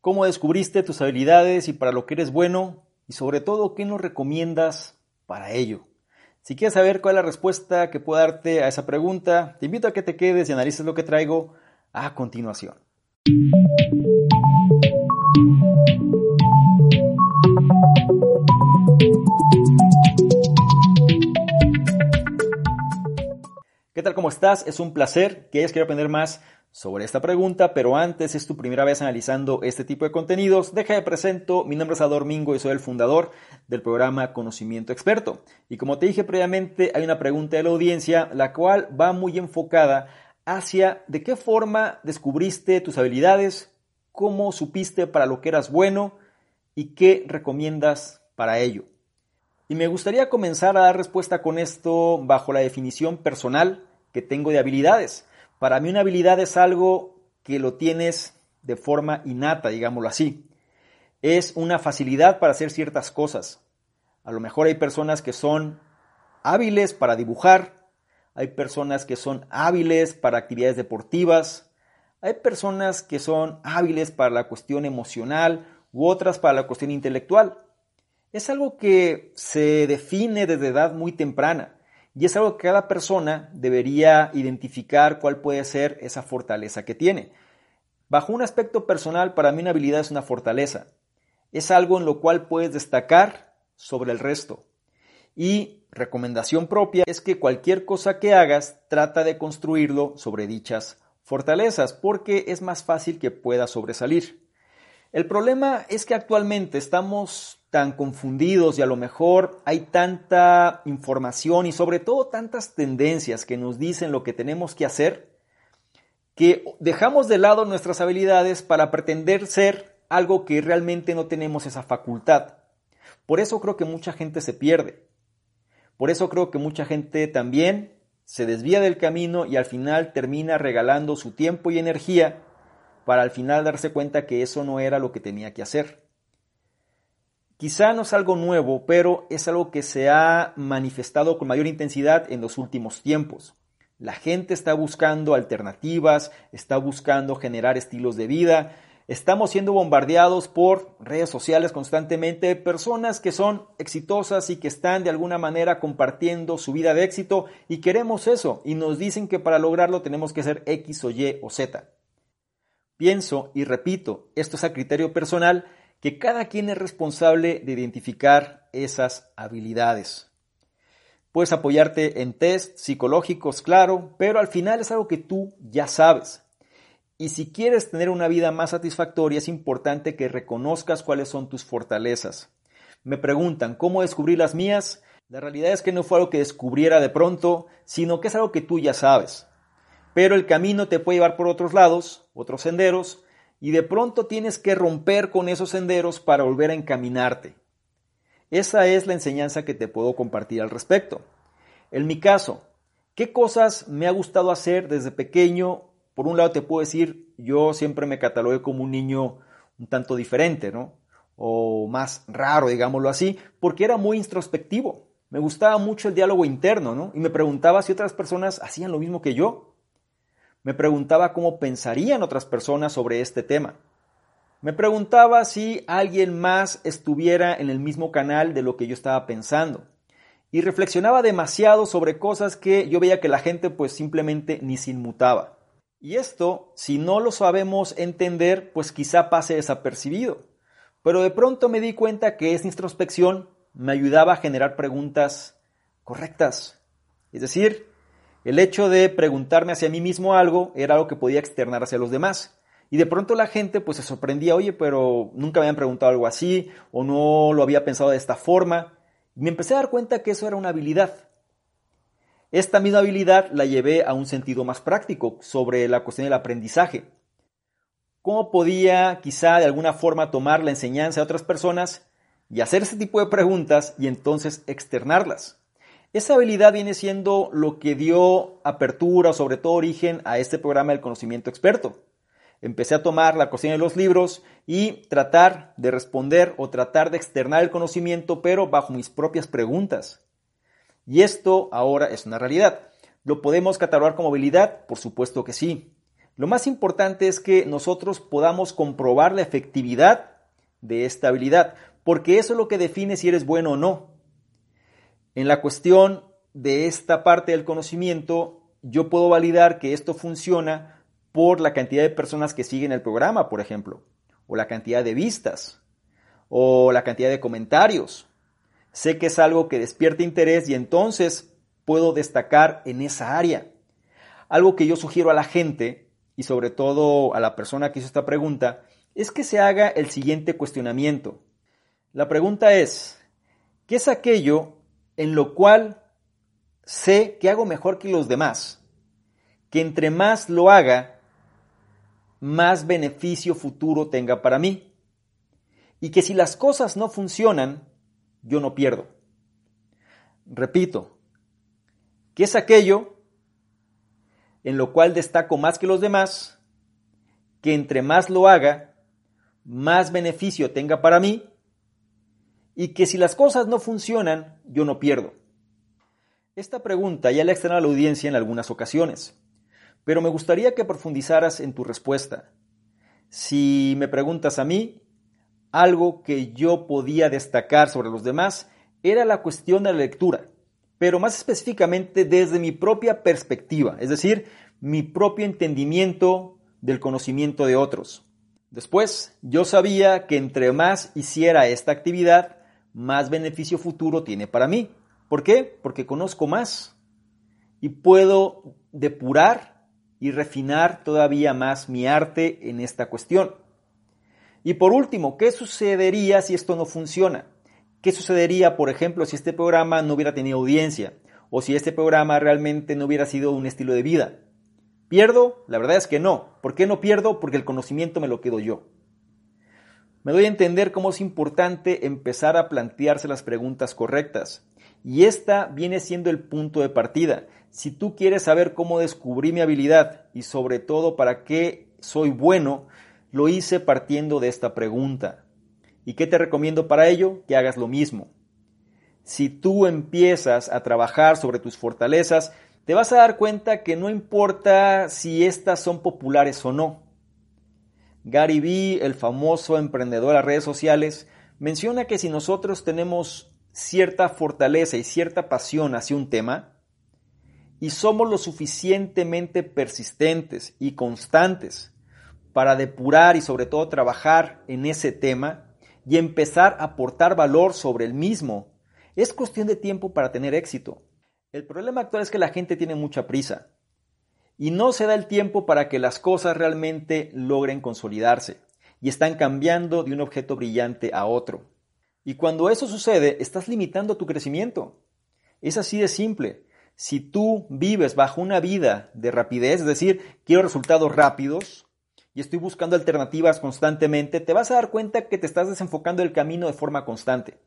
¿Cómo descubriste tus habilidades y para lo que eres bueno? Y sobre todo, ¿qué nos recomiendas para ello? Si quieres saber cuál es la respuesta que puedo darte a esa pregunta, te invito a que te quedes y analices lo que traigo a continuación. ¿Qué tal? ¿Cómo estás? Es un placer que hayas querido aprender más sobre esta pregunta, pero antes es tu primera vez analizando este tipo de contenidos, deja de presento, mi nombre es Ador Mingo y soy el fundador del programa Conocimiento Experto. Y como te dije previamente, hay una pregunta de la audiencia, la cual va muy enfocada hacia de qué forma descubriste tus habilidades, cómo supiste para lo que eras bueno y qué recomiendas para ello. Y me gustaría comenzar a dar respuesta con esto bajo la definición personal que tengo de habilidades. Para mí una habilidad es algo que lo tienes de forma innata, digámoslo así. Es una facilidad para hacer ciertas cosas. A lo mejor hay personas que son hábiles para dibujar, hay personas que son hábiles para actividades deportivas, hay personas que son hábiles para la cuestión emocional u otras para la cuestión intelectual. Es algo que se define desde edad muy temprana. Y es algo que cada persona debería identificar cuál puede ser esa fortaleza que tiene. Bajo un aspecto personal, para mí una habilidad es una fortaleza. Es algo en lo cual puedes destacar sobre el resto. Y recomendación propia es que cualquier cosa que hagas trata de construirlo sobre dichas fortalezas porque es más fácil que pueda sobresalir. El problema es que actualmente estamos tan confundidos y a lo mejor hay tanta información y sobre todo tantas tendencias que nos dicen lo que tenemos que hacer, que dejamos de lado nuestras habilidades para pretender ser algo que realmente no tenemos esa facultad. Por eso creo que mucha gente se pierde. Por eso creo que mucha gente también se desvía del camino y al final termina regalando su tiempo y energía para al final darse cuenta que eso no era lo que tenía que hacer. Quizá no es algo nuevo, pero es algo que se ha manifestado con mayor intensidad en los últimos tiempos. La gente está buscando alternativas, está buscando generar estilos de vida. Estamos siendo bombardeados por redes sociales constantemente, personas que son exitosas y que están de alguna manera compartiendo su vida de éxito y queremos eso y nos dicen que para lograrlo tenemos que ser X o Y o Z. Pienso y repito, esto es a criterio personal, que cada quien es responsable de identificar esas habilidades. Puedes apoyarte en test psicológicos, claro, pero al final es algo que tú ya sabes. Y si quieres tener una vida más satisfactoria, es importante que reconozcas cuáles son tus fortalezas. Me preguntan, ¿cómo descubrir las mías? La realidad es que no fue algo que descubriera de pronto, sino que es algo que tú ya sabes. Pero el camino te puede llevar por otros lados, otros senderos, y de pronto tienes que romper con esos senderos para volver a encaminarte. Esa es la enseñanza que te puedo compartir al respecto. En mi caso, ¿qué cosas me ha gustado hacer desde pequeño? Por un lado te puedo decir, yo siempre me catalogué como un niño un tanto diferente, ¿no? O más raro, digámoslo así, porque era muy introspectivo. Me gustaba mucho el diálogo interno, ¿no? Y me preguntaba si otras personas hacían lo mismo que yo. Me preguntaba cómo pensarían otras personas sobre este tema. Me preguntaba si alguien más estuviera en el mismo canal de lo que yo estaba pensando. Y reflexionaba demasiado sobre cosas que yo veía que la gente pues simplemente ni se inmutaba. Y esto, si no lo sabemos entender, pues quizá pase desapercibido. Pero de pronto me di cuenta que esa introspección me ayudaba a generar preguntas correctas. Es decir, el hecho de preguntarme hacia mí mismo algo era algo que podía externar hacia los demás. Y de pronto la gente pues se sorprendía, oye, pero nunca me habían preguntado algo así o no lo había pensado de esta forma. Y me empecé a dar cuenta que eso era una habilidad. Esta misma habilidad la llevé a un sentido más práctico sobre la cuestión del aprendizaje. cómo podía quizá de alguna forma tomar la enseñanza de otras personas y hacer ese tipo de preguntas y entonces externarlas. Esa habilidad viene siendo lo que dio apertura sobre todo origen a este programa del conocimiento experto. Empecé a tomar la cocina de los libros y tratar de responder o tratar de externar el conocimiento, pero bajo mis propias preguntas. Y esto ahora es una realidad. ¿Lo podemos catalogar como habilidad? Por supuesto que sí. Lo más importante es que nosotros podamos comprobar la efectividad de esta habilidad, porque eso es lo que define si eres bueno o no. En la cuestión de esta parte del conocimiento, yo puedo validar que esto funciona por la cantidad de personas que siguen el programa, por ejemplo, o la cantidad de vistas, o la cantidad de comentarios. Sé que es algo que despierta interés y entonces puedo destacar en esa área. Algo que yo sugiero a la gente y sobre todo a la persona que hizo esta pregunta, es que se haga el siguiente cuestionamiento. La pregunta es, ¿qué es aquello en lo cual sé que hago mejor que los demás? Que entre más lo haga, más beneficio futuro tenga para mí. Y que si las cosas no funcionan, yo no pierdo. Repito, ¿qué es aquello en lo cual destaco más que los demás, que entre más lo haga, más beneficio tenga para mí, y que si las cosas no funcionan, yo no pierdo. Esta pregunta ya la externa a la audiencia en algunas ocasiones, pero me gustaría que profundizaras en tu respuesta. Si me preguntas a mí, algo que yo podía destacar sobre los demás era la cuestión de la lectura pero más específicamente desde mi propia perspectiva, es decir, mi propio entendimiento del conocimiento de otros. Después, yo sabía que entre más hiciera esta actividad, más beneficio futuro tiene para mí. ¿Por qué? Porque conozco más y puedo depurar y refinar todavía más mi arte en esta cuestión. Y por último, ¿qué sucedería si esto no funciona? ¿Qué sucedería, por ejemplo, si este programa no hubiera tenido audiencia? O si este programa realmente no hubiera sido un estilo de vida. ¿Pierdo? La verdad es que no. ¿Por qué no pierdo? Porque el conocimiento me lo quedo yo. Me doy a entender cómo es importante empezar a plantearse las preguntas correctas. Y esta viene siendo el punto de partida. Si tú quieres saber cómo descubrí mi habilidad y sobre todo para qué soy bueno, lo hice partiendo de esta pregunta. ¿Y qué te recomiendo para ello? Que hagas lo mismo. Si tú empiezas a trabajar sobre tus fortalezas, te vas a dar cuenta que no importa si estas son populares o no. Gary Vee, el famoso emprendedor de las redes sociales, menciona que si nosotros tenemos cierta fortaleza y cierta pasión hacia un tema, y somos lo suficientemente persistentes y constantes para depurar y sobre todo trabajar en ese tema, y empezar a aportar valor sobre el mismo. Es cuestión de tiempo para tener éxito. El problema actual es que la gente tiene mucha prisa y no se da el tiempo para que las cosas realmente logren consolidarse y están cambiando de un objeto brillante a otro. Y cuando eso sucede, estás limitando tu crecimiento. Es así de simple. Si tú vives bajo una vida de rapidez, es decir, quiero resultados rápidos, y estoy buscando alternativas constantemente, te vas a dar cuenta que te estás desenfocando el camino de forma constante.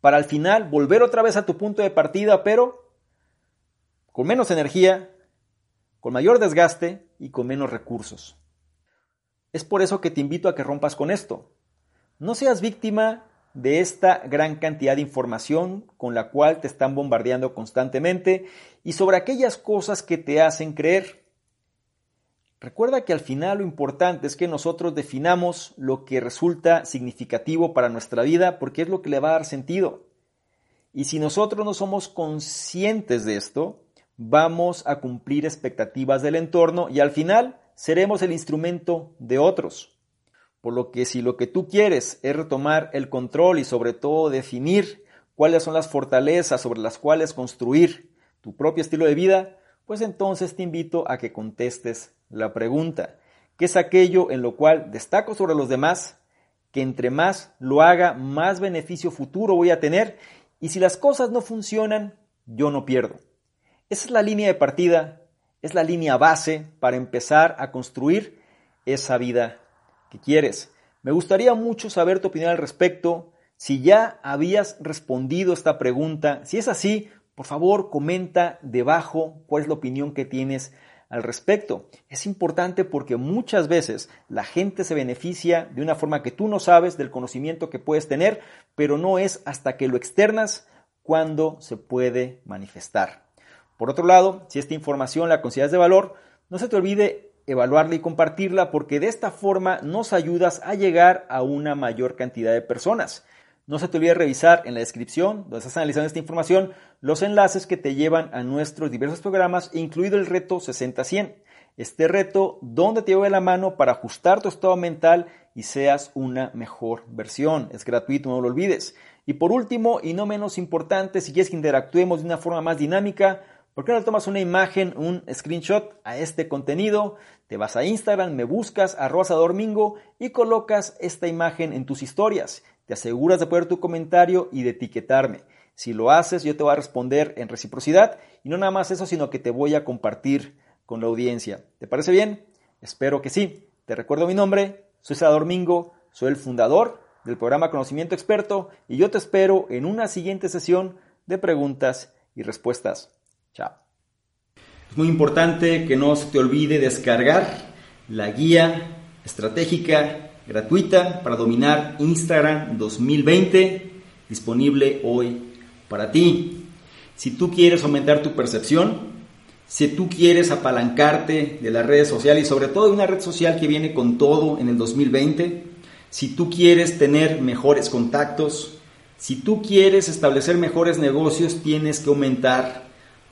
Para al final volver otra vez a tu punto de partida, pero con menos energía, mayor desgaste y con menos recursos. Es por eso que te invito a que rompas con esto. No seas víctima de esta gran cantidad de información con la cual te están bombardeando constantemente y sobre aquellas cosas que te hacen creer. Recuerda que al final lo importante es que nosotros definamos lo que resulta significativo para nuestra vida porque es lo que le va a dar sentido. Y si nosotros no somos conscientes de esto, vamos a cumplir expectativas del entorno y al final seremos el instrumento de otros. Por lo que si lo que tú quieres es retomar el control y sobre todo definir cuáles son las fortalezas sobre las cuales construir tu propio estilo de vida, pues entonces te invito a que contestes la pregunta, ¿qué es aquello en lo cual destaco sobre los demás? Que entre más lo haga, más beneficio futuro voy a tener y si las cosas no funcionan, yo no pierdo. Esa es la línea de partida, es la línea base para empezar a construir esa vida que quieres. Me gustaría mucho saber tu opinión al respecto. Si ya habías respondido esta pregunta, si es así, por favor comenta debajo cuál es la opinión que tienes al respecto. Es importante porque muchas veces la gente se beneficia de una forma que tú no sabes del conocimiento que puedes tener, pero no es hasta que lo externas cuando se puede manifestar. Por otro lado, si esta información la consideras de valor, no se te olvide evaluarla y compartirla porque de esta forma nos ayudas a llegar a una mayor cantidad de personas. No se te olvide revisar en la descripción, donde estás analizando esta información, los enlaces que te llevan a nuestros diversos programas, incluido el reto 60-100. Este reto donde te lleva la mano para ajustar tu estado mental y seas una mejor versión. Es gratuito, no lo olvides. Y por último, y no menos importante, si quieres que interactuemos de una forma más dinámica, ¿por qué no tomas una imagen, un screenshot a este contenido? Te vas a Instagram, me buscas, arroba Domingo y colocas esta imagen en tus historias. Te aseguras de poner tu comentario y de etiquetarme. Si lo haces, yo te voy a responder en reciprocidad y no nada más eso, sino que te voy a compartir con la audiencia. ¿Te parece bien? Espero que sí. Te recuerdo mi nombre, soy Salvador Mingo, soy el fundador del programa Conocimiento Experto y yo te espero en una siguiente sesión de preguntas y respuestas. Chao. Es muy importante que no se te olvide descargar la guía estratégica gratuita para dominar Instagram 2020, disponible hoy para ti. Si tú quieres aumentar tu percepción, si tú quieres apalancarte de las redes sociales y sobre todo de una red social que viene con todo en el 2020, si tú quieres tener mejores contactos, si tú quieres establecer mejores negocios, tienes que aumentar